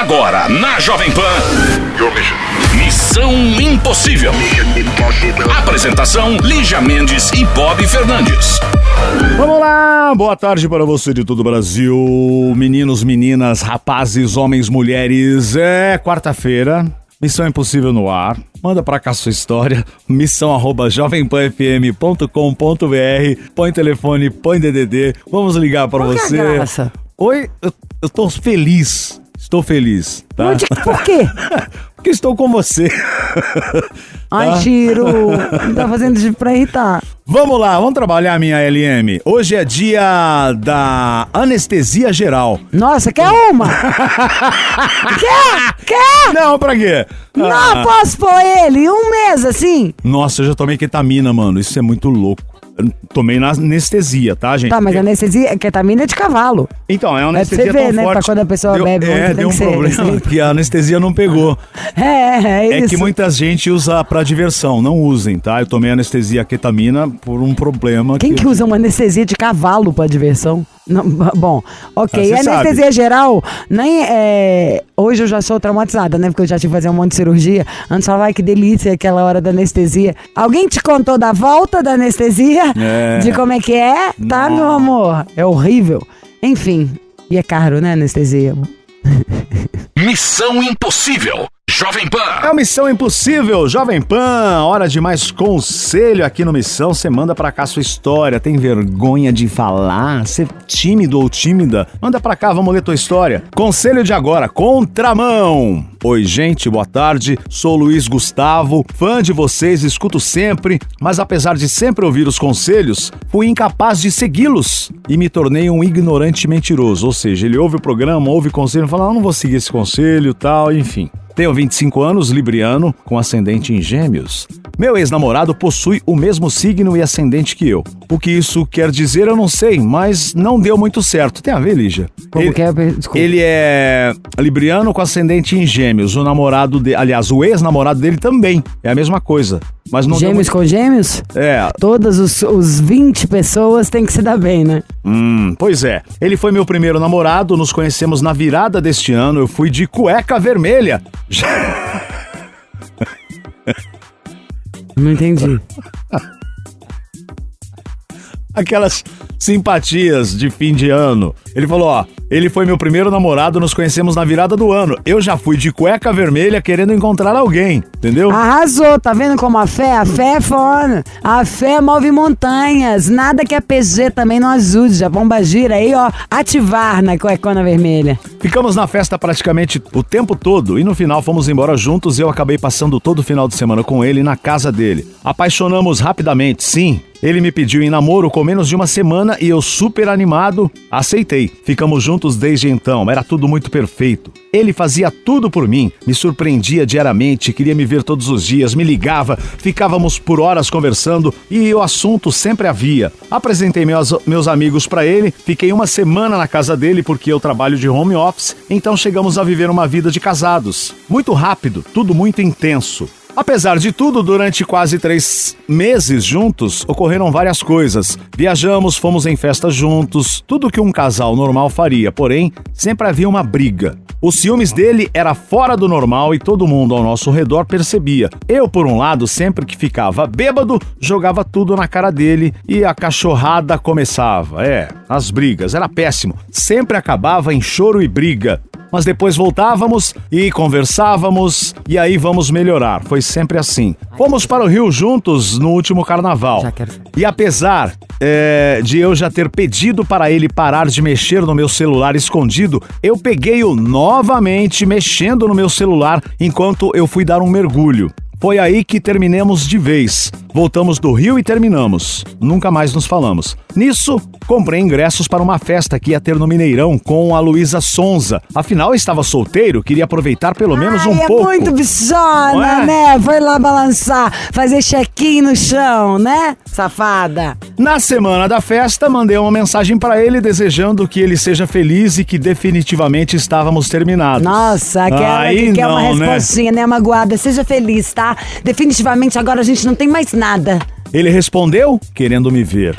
Agora, na Jovem Pan. Missão Impossível. Apresentação: Lígia Mendes e Bob Fernandes. Vamos lá, boa tarde para você de todo o Brasil, meninos, meninas, rapazes, homens, mulheres. É quarta-feira, Missão Impossível no ar. Manda pra cá sua história, missão arroba jovempanfm.com.br, põe telefone, põe DDD, vamos ligar para você. graça? Oi, eu, eu tô feliz, estou feliz, tá? Onde- por quê? Porque estou com você. Ai, Tiro, não tá fazendo isso pra irritar. Vamos lá, vamos trabalhar, minha LM. Hoje é dia da anestesia geral. Nossa, quer uma? quer? Quer? Não, pra quê? Não, Ah, posso pôr ele um mês assim? Nossa, eu já tomei ketamina, mano. Isso é muito louco. Tomei na anestesia, tá, gente? Tá, mas anestesia, ketamina é de cavalo. Então, é uma É pra anestesia você ver, tão né, forte. pra quando a pessoa deu, bebe É, tem deu um que ser, problema assim. que a anestesia não pegou. É, é, É isso. que muita gente usa pra diversão. Não usem, tá? Eu tomei anestesia ketamina por um problema. Quem que usa uma anestesia de cavalo pra diversão? Não, bom, ok. Ah, E anestesia geral, nem é... hoje eu já sou traumatizada, né? Porque eu já tive que fazer um monte de cirurgia. Antes falava, ai que delícia aquela hora da anestesia. Alguém te contou da volta da anestesia? É. De como é que é? Tá, meu amor? É horrível. Enfim, e é caro, né, anestesia? Missão Impossível. Jovem É Pan. a Missão Impossível, Jovem Pan. Hora de mais conselho aqui no Missão. Você manda pra cá sua história. Tem vergonha de falar? Ser tímido ou tímida? Manda pra cá, vamos ler tua história. Conselho de agora, contramão. Oi, gente, boa tarde. Sou Luiz Gustavo, fã de vocês, escuto sempre, mas apesar de sempre ouvir os conselhos, fui incapaz de segui-los e me tornei um ignorante mentiroso. Ou seja, ele ouve o programa, ouve conselho, fala, "Ah, não vou seguir esse conselho, tal, enfim. Tenho 25 anos, libriano, com ascendente em gêmeos. Meu ex-namorado possui o mesmo signo e ascendente que eu. O que isso quer dizer eu não sei, mas não deu muito certo. Tem a ver, Lígia? Como ele, que é? Desculpa. ele é libriano com ascendente em gêmeos. O namorado dele, aliás, o ex-namorado dele também. É a mesma coisa. Mas não Gêmeos com gêmeos? É, Todas os, os 20 pessoas têm que se dar bem, né? Hum, pois é. Ele foi meu primeiro namorado, nos conhecemos na virada deste ano. Eu fui de cueca vermelha. Não entendi. Aquelas simpatias de fim de ano. Ele falou: ó, ele foi meu primeiro namorado, nos conhecemos na virada do ano. Eu já fui de cueca vermelha querendo encontrar alguém, entendeu? Arrasou, tá vendo como a fé? A fé é foda. A fé move montanhas. Nada que a PG também não ajude. Já bomba gira aí, ó. Ativar na cuecona vermelha. Ficamos na festa praticamente o tempo todo e no final fomos embora juntos e eu acabei passando todo o final de semana com ele na casa dele. Apaixonamos rapidamente, sim. Ele me pediu em namoro com menos de uma semana e eu, super animado, aceitei. Ficamos juntos desde então, era tudo muito perfeito. Ele fazia tudo por mim, me surpreendia diariamente, queria me ver todos os dias, me ligava, ficávamos por horas conversando e o assunto sempre havia. Apresentei meus, meus amigos para ele, fiquei uma semana na casa dele porque eu trabalho de home office, então chegamos a viver uma vida de casados. Muito rápido, tudo muito intenso. Apesar de tudo, durante quase três meses juntos, ocorreram várias coisas. Viajamos, fomos em festas juntos, tudo que um casal normal faria, porém, sempre havia uma briga. Os ciúmes dele era fora do normal e todo mundo ao nosso redor percebia. Eu, por um lado, sempre que ficava bêbado, jogava tudo na cara dele e a cachorrada começava. É, as brigas, era péssimo. Sempre acabava em choro e briga. Mas depois voltávamos e conversávamos e aí vamos melhorar. Foi sempre assim. Fomos para o Rio juntos no último carnaval. E apesar é, de eu já ter pedido para ele parar de mexer no meu celular escondido, eu peguei-o novamente mexendo no meu celular enquanto eu fui dar um mergulho. Foi aí que terminamos de vez. Voltamos do Rio e terminamos. Nunca mais nos falamos. Nisso, comprei ingressos para uma festa que ia ter no Mineirão com a Luísa Sonza. Afinal, estava solteiro, queria aproveitar pelo menos um Ai, é pouco. muito bichona, é? né? Foi lá balançar, fazer check-in no chão, né? Safada. Na semana da festa, mandei uma mensagem para ele desejando que ele seja feliz e que definitivamente estávamos terminados. Nossa, aquela Aí que quer uma não, né? respostinha, né? Magoada. Seja feliz, tá? Definitivamente agora a gente não tem mais nada. Ele respondeu, querendo me ver.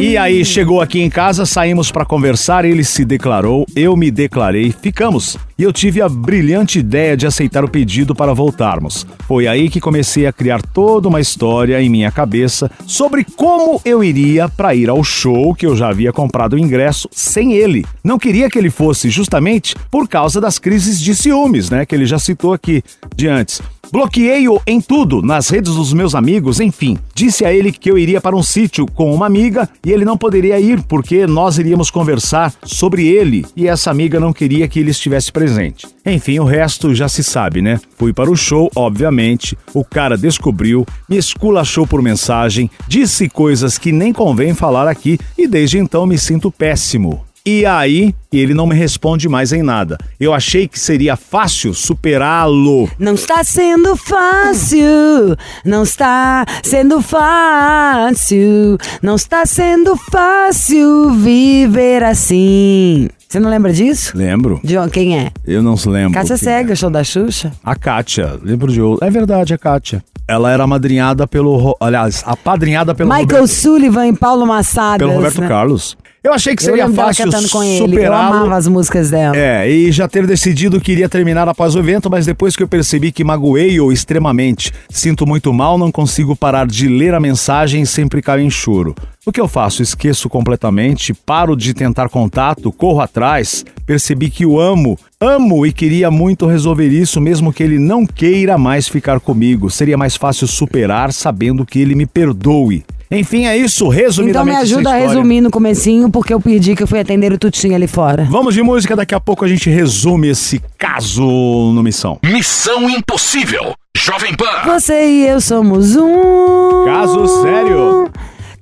E aí chegou aqui em casa, saímos para conversar, ele se declarou, eu me declarei, ficamos. E eu tive a brilhante ideia de aceitar o pedido para voltarmos. Foi aí que comecei a criar toda uma história em minha cabeça sobre como eu iria para ir ao show que eu já havia comprado o ingresso sem ele. Não queria que ele fosse justamente por causa das crises de ciúmes, né, que ele já citou aqui de antes. Bloqueei-o em tudo, nas redes dos meus amigos, enfim. Disse a ele que eu iria para um sítio com uma amiga e ele não poderia ir porque nós iríamos conversar sobre ele e essa amiga não queria que ele estivesse presente. Enfim, o resto já se sabe, né? Fui para o show, obviamente, o cara descobriu, me esculachou por mensagem, disse coisas que nem convém falar aqui e desde então me sinto péssimo. E aí, ele não me responde mais em nada. Eu achei que seria fácil superá-lo. Não está sendo fácil, não está sendo fácil, não está sendo fácil viver assim. Você não lembra disso? Lembro. De quem é? Eu não se lembro. Cássia quem Cega, show da Xuxa? A Kátia, lembro de outro. É verdade, a Kátia. Ela era amadrinhada pelo. Aliás, apadrinhada pelo Michael Roberto, Sullivan e Paulo Massadas. pelo Roberto né? Carlos. Eu achei que seria fácil com ele. Eu superá-lo. amava as músicas dela. É, e já ter decidido que iria terminar após o evento, mas depois que eu percebi que magoei-o extremamente, sinto muito mal, não consigo parar de ler a mensagem e sempre caio em choro. O que eu faço? Esqueço completamente, paro de tentar contato, corro atrás, percebi que o amo, amo e queria muito resolver isso, mesmo que ele não queira mais ficar comigo. Seria mais fácil superar sabendo que ele me perdoe. Enfim, é isso, Então resumidamente. me essa ajuda a resumir no comecinho, porque eu perdi que eu fui atender o Tutinho ali fora. Vamos de música, daqui a pouco a gente resume esse caso no Missão. Missão Impossível. Jovem Pan. Você e eu somos um. Caso sério.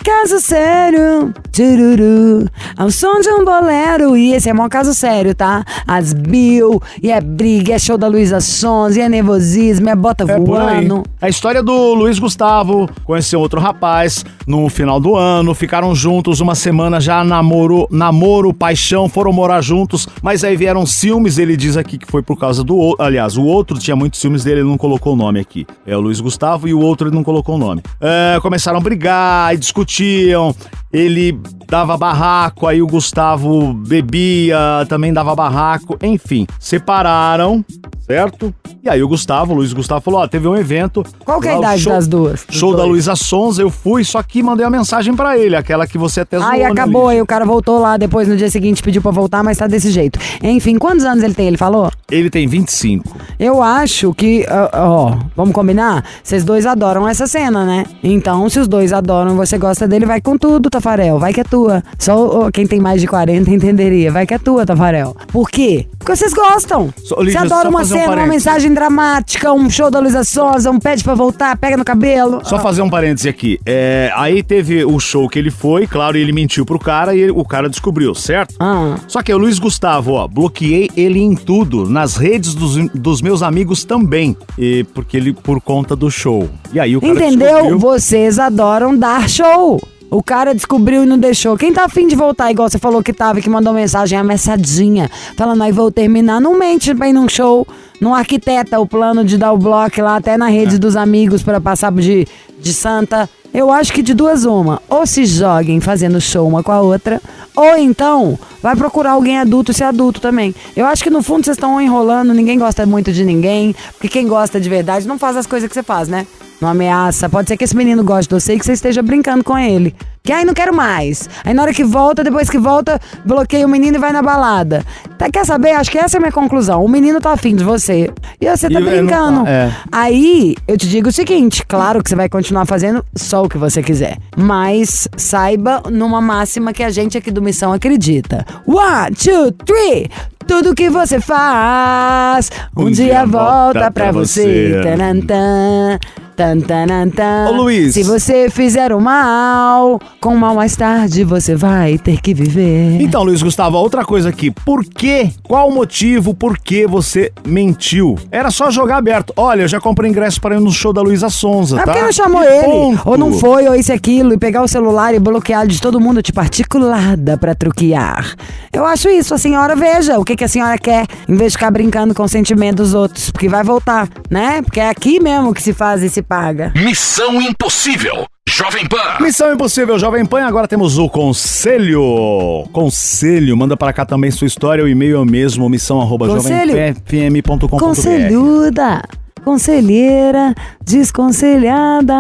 Caso sério, tururu, ao som de um bolero. E esse é mó caso sério, tá? As Bill, e é briga, é show da Luísa Sons, e é nervosismo, é bota É voando. A história do Luiz Gustavo, conheceu outro rapaz no final do ano, ficaram juntos uma semana já, namoro, namoro, paixão, foram morar juntos, mas aí vieram ciúmes, ele diz aqui que foi por causa do outro, aliás, o outro tinha muitos ciúmes dele, ele não colocou o nome aqui. É o Luiz Gustavo e o outro ele não colocou o nome. É, começaram a brigar e discutiam, ele dava barraco, aí o Gustavo bebia, também dava barraco, enfim, separaram, certo? E aí o Gustavo, o Luiz Gustavo falou, ó, teve um evento. Qual que é a idade show- das duas? Show da? Luísa Sons, eu fui, só que mandei a mensagem pra ele, aquela que você até zoou, Aí acabou, aí o cara voltou lá depois no dia seguinte, pediu pra voltar, mas tá desse jeito. Enfim, quantos anos ele tem? Ele falou? Ele tem 25. Eu acho que, ó, ó, vamos combinar? Vocês dois adoram essa cena, né? Então, se os dois adoram e você gosta dele, vai com tudo, Tafarel. Vai que é tua. Só ó, quem tem mais de 40 entenderia. Vai que é tua, Tafarel. Por quê? Porque vocês gostam. Você adora uma fazer um cena, uma mensagem dramática, um show da Luísa Sonza, um pede pra voltar, pega no cabelo. Só fazer um parêntese aqui. É, aí teve o show que ele foi, claro, ele mentiu pro cara e ele- o cara descobriu, certo? Ah. Só que o Luiz Gustavo, ó, bloqueei ele em tudo, nas redes dos, dos meus amigos também, e porque ele por conta do show. E aí o cara Entendeu? descobriu. Vocês adoram dar show. O cara descobriu e não deixou. Quem tá afim de voltar, igual você falou que tava, que mandou mensagem ameaçadinha, falando aí vou terminar, não mente pra ir num show, não arquiteta o plano de dar o bloco lá até na É. rede dos amigos pra passar de, de santa. Eu acho que de duas uma, ou se joguem fazendo show uma com a outra, ou então vai procurar alguém adulto ser adulto também. Eu acho que no fundo vocês estão enrolando, ninguém gosta muito de ninguém, porque quem gosta de verdade não faz as coisas que você faz, né? Não ameaça. Pode ser que esse menino goste de você e que você esteja brincando com ele. Que aí não quero mais. Aí na hora que volta, depois que volta, bloqueia o menino e vai na balada. Tá, quer saber? Acho que essa é a minha conclusão. O menino tá afim de você. E você tá E não brincando. tá, é. Aí eu te digo o seguinte: claro que você vai continuar fazendo só o que você quiser. Mas saiba numa máxima que a gente aqui do Missão acredita. One, two, three! Tudo que você faz, um, Um dia, dia volta, volta pra pra você. você. Tanantã, tantanantã. Ô, Luiz. Se você fizer o mal, com mal mais tarde você vai ter que viver. Então, Luiz Gustavo, outra coisa aqui. Por quê? Qual o motivo? Por que você mentiu? Era só jogar aberto. Olha, eu já comprei ingresso para ir no show da Luísa Sonza, É tá? porque não chamou E ele, ponto. ou não foi, ou isso e aquilo, e pegar o celular e bloquear de todo mundo, tipo, articulada pra truquear. Eu acho isso, a senhora veja o que, que a senhora quer, em vez de ficar brincando com o sentimento dos outros, porque vai voltar, né? Porque é aqui mesmo que se faz e se paga. Missão Impossível. Jovem Pan. Missão Impossível Jovem Pan, agora temos o Conselho. Conselho, manda para cá também sua história, o e-mail é o mesmo, missão arroba Conselho. jovemfm.com.br. Conselhuda, conselheira, desconselhada.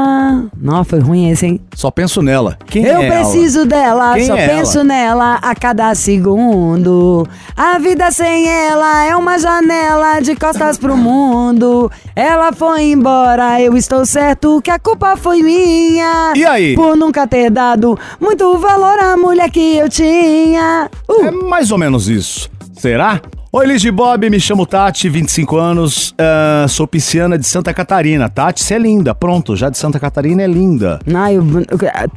Não, foi ruim esse, hein? Só penso nela. Quem Eu é ela? preciso dela, Quem só é penso ela? nela a cada segundo. A vida sem ela é uma janela de costas pro mundo. Ela foi embora, eu estou certo que a culpa foi minha. E aí? Por nunca ter dado muito valor à mulher que eu tinha. Uh, É mais ou menos isso. Será? Oi, Liz Bob, me chamo Tati, 25 anos, ah, sou pisciana de Santa Catarina. Tati, você é linda. Pronto, já de Santa Catarina é linda. ai, eu-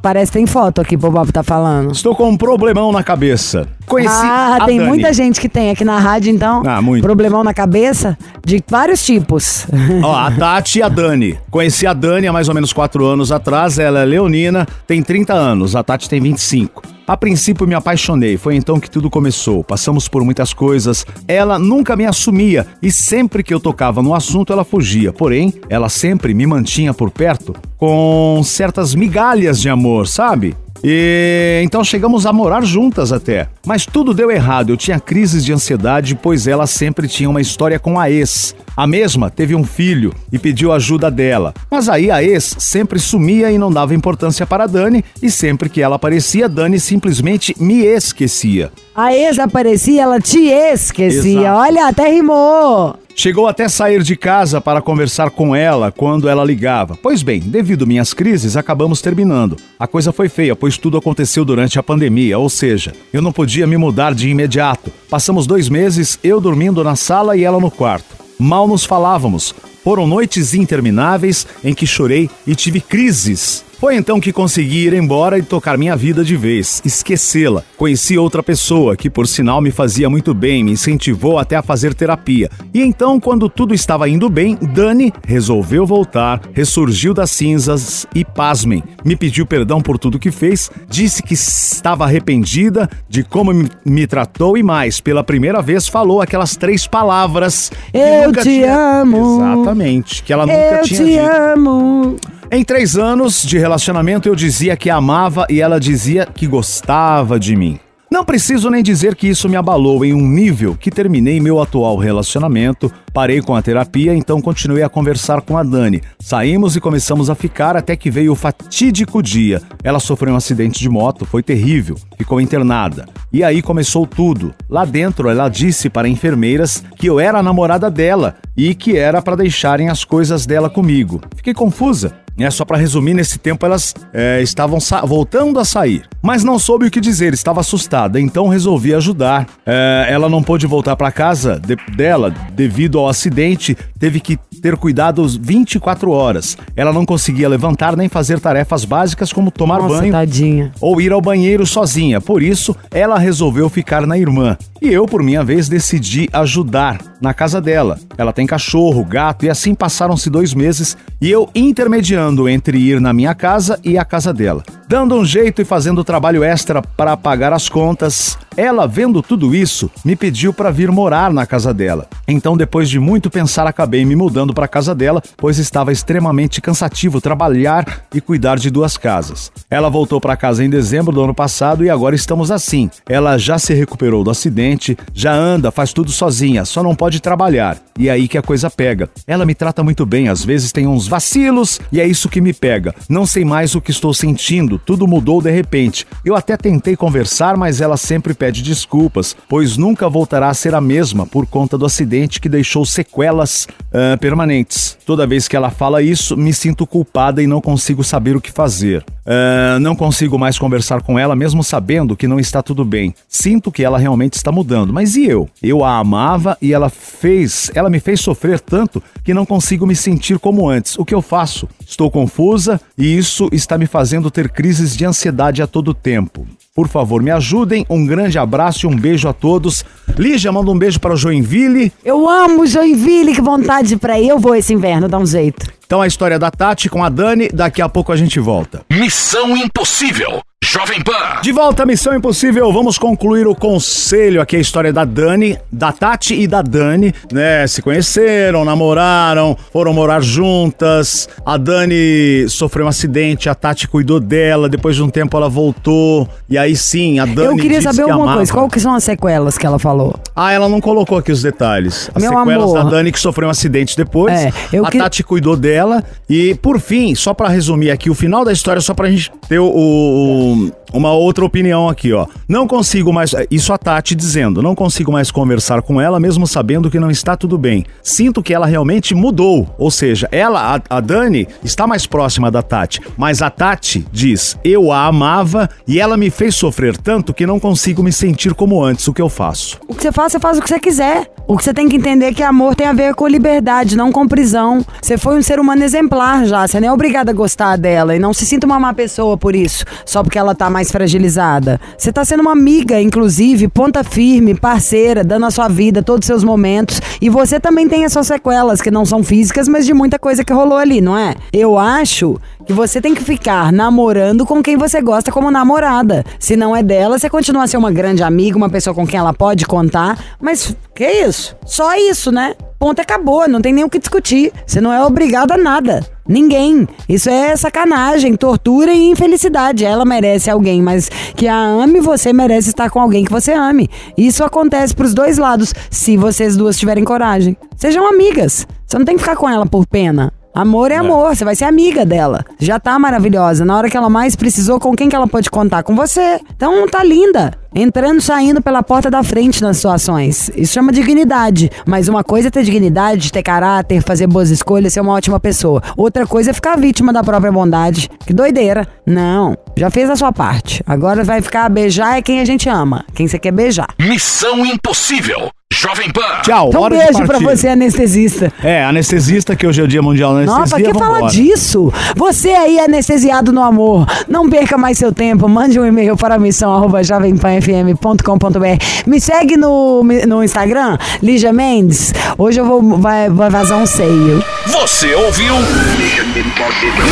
parece que tem foto aqui pro Bob tá falando. Estou com um problemão na cabeça. Conheci Ah, a tem Dani. muita gente que tem aqui na rádio, então. Ah, muito. Problemão na cabeça de vários tipos. Ó, a Tati e a Dani. Conheci a Dani há mais ou menos 4 anos atrás. Ela é leonina, tem 30 anos. A Tati tem 25. A princípio me apaixonei, foi então que tudo começou. Passamos por muitas coisas. Ela nunca me assumia e sempre que eu tocava no assunto ela fugia. Porém, ela sempre me mantinha por perto com certas migalhas de amor, sabe? E então chegamos a morar juntas até. Mas tudo deu errado. Eu tinha crises de ansiedade, pois ela sempre tinha uma história com a ex. A mesma teve um filho e pediu ajuda dela. Mas aí a ex sempre sumia e não dava importância para a Dani, e sempre que ela aparecia, Dani simplesmente me esquecia. A ex aparecia, ela te esquecia. Exato. Olha, até rimou. Chegou até sair de casa para conversar com ela quando ela ligava. Pois bem, devido minhas crises, acabamos terminando. A coisa foi feia, pois tudo aconteceu durante a pandemia, ou seja, eu não podia me mudar de imediato. Passamos dois meses, eu dormindo na sala e ela no quarto. Mal nos falávamos. Foram noites intermináveis em que chorei e tive crises. Foi então que consegui ir embora e tocar minha vida de vez, esquecê-la. Conheci outra pessoa que, por sinal, me fazia muito bem, me incentivou até a fazer terapia. E então, quando tudo estava indo bem, Dani resolveu voltar, ressurgiu das cinzas e, pasmem, me pediu perdão por tudo que fez, disse que estava arrependida de como me, tratou e mais, pela primeira vez falou aquelas três palavras. Eu te tinha- amo. Exatamente, que ela nunca Eu tinha te dito. amo. Em três anos de relacionamento, eu dizia que amava e ela dizia que gostava de mim. Não preciso nem dizer que isso me abalou em um nível que terminei meu atual relacionamento, parei com a terapia, então continuei a conversar com a Dani. Saímos e começamos a ficar até que veio o fatídico dia. Ela sofreu um acidente de moto, foi terrível, ficou internada. E aí começou tudo. Lá dentro, ela disse para enfermeiras que eu era a namorada dela e que era para deixarem as coisas dela comigo. Fiquei confusa. É, só para resumir, nesse tempo elas é, estavam voltando a sair. Mas não soube o que dizer, estava assustada, então resolvi ajudar. É, ela não pôde voltar para casa de- dela devido ao acidente, teve que ter cuidados 24 horas. Ela não conseguia levantar nem fazer tarefas básicas como tomar Nossa, banho tadinha. ou ir ao banheiro sozinha. Por isso, ela resolveu ficar na irmã. E eu, por minha vez, decidi ajudar na casa dela. Ela tem cachorro, gato e assim passaram-se dois meses e eu intermediando entre ir na minha casa e a casa dela. Dando um jeito e fazendo trabalho extra para pagar as contas. Ela, vendo tudo isso, me pediu para vir morar na casa dela. Então, depois de muito pensar, acabei me mudando para a casa dela, pois estava extremamente cansativo trabalhar e cuidar de duas casas. Ela voltou para casa em dezembro do ano passado e agora estamos assim. Ela já se recuperou do acidente, já anda, faz tudo sozinha, só não pode trabalhar. E é aí que a coisa pega. Ela me trata muito bem, às vezes tem uns vacilos e é isso que me pega. Não sei mais o que estou sentindo, tudo mudou de repente. Eu até tentei conversar, mas ela sempre pede desculpas, pois nunca voltará a ser a mesma por conta do acidente que deixou sequelas ah, permanentes. Toda vez que ela fala isso, me sinto culpada e não consigo saber o que fazer. Ah, não consigo mais conversar com ela, mesmo sabendo que não está tudo bem. Sinto que ela realmente está mudando, mas e eu? Eu a amava e ela fez, ela me fez sofrer tanto que não consigo me sentir como antes. O que eu faço? Estou confusa e isso está me fazendo ter crises de ansiedade a todo tempo. Por favor, me ajudem. Um grande abraço e um beijo a todos. Lígia, manda um beijo para o Joinville. Eu amo Joinville, que vontade pra ir. Eu vou esse inverno, dá um jeito. Então a história da Tati com a Dani, daqui a pouco a gente volta. Missão Impossível. Jovem Pan. De volta à Missão Impossível, vamos concluir o conselho aqui, a história da Dani, da Tati e da Dani, né? Se conheceram, namoraram, foram morar juntas. A Dani sofreu um acidente, a Tati cuidou dela, depois de um tempo ela voltou. E aí sim, a Dani Eu queria disse saber que uma amava. coisa, qual que são as sequelas que ela falou? Ah, ela não colocou aqui os detalhes. As Meu sequelas amor. da Dani que sofreu um acidente depois. É, eu a que- Tati cuidou dela. E, por fim, só pra resumir aqui o final da história, só pra gente ter o, o- قوم uma outra opinião aqui, ó. Não consigo mais. Isso a Tati dizendo. Não consigo mais conversar com ela, mesmo sabendo que não está tudo bem. Sinto que ela realmente mudou. Ou seja, ela, a, a Dani, está mais próxima da Tati. Mas a Tati diz: Eu a amava e ela me fez sofrer tanto que não consigo me sentir como antes. O que eu faço? O que você faz, você faz o que você quiser. O que você tem que entender é que amor tem a ver com liberdade, não com prisão. Você foi um ser humano exemplar já. Você não é obrigada a gostar dela. E não se sinta uma má pessoa por isso, só porque ela tá mais fragilizada. Você tá sendo uma amiga, inclusive, ponta firme, parceira, dando a sua vida, todos os seus momentos. E você também tem as suas sequelas, que não são físicas, mas de muita coisa que rolou ali, não é? Eu acho que você tem que ficar namorando com quem você gosta como namorada. Se não é dela, você continua a ser uma grande amiga, uma pessoa com quem ela pode contar. Mas que isso? Só isso, né? Ponto acabou, não tem nem o que discutir. Você não é obrigado a nada. Ninguém. Isso é sacanagem, tortura e infelicidade. Ela merece alguém, mas que a ame, você merece estar com alguém que você ame. Isso acontece pros dois lados, se vocês duas tiverem coragem. Sejam amigas. Você não tem que ficar com ela por pena. Amor é amor, você vai ser amiga dela. Já tá maravilhosa. Na hora que ela mais precisou, com quem que ela pode contar? Com você. Então tá linda. Entrando, saindo pela porta da frente nas situações. Isso chama dignidade. Mas uma coisa é ter dignidade, ter caráter, fazer boas escolhas, ser uma ótima pessoa. Outra coisa é ficar vítima da própria bondade. Que doideira. Não. Já fez a sua parte. Agora vai ficar a beijar é quem a gente ama. Quem você quer beijar. Missão Impossível. Jovem Pan. Tchau, Então, hora beijo de pra você, anestesista. É, anestesista, que hoje é o Dia Mundial da Anestesia. Nossa, quer falar vambora. disso? Você aí anestesiado no amor, não perca mais seu tempo. Mande um e-mail para missão@jovempanfm.com.br. Me segue no, no Instagram, Lígia Mendes. Hoje eu vou vai, vai vazar um seio. Você ouviu?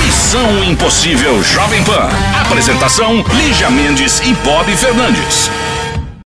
Missão Impossível Jovem Pan. Apresentação: Lígia Mendes e Bob Fernandes.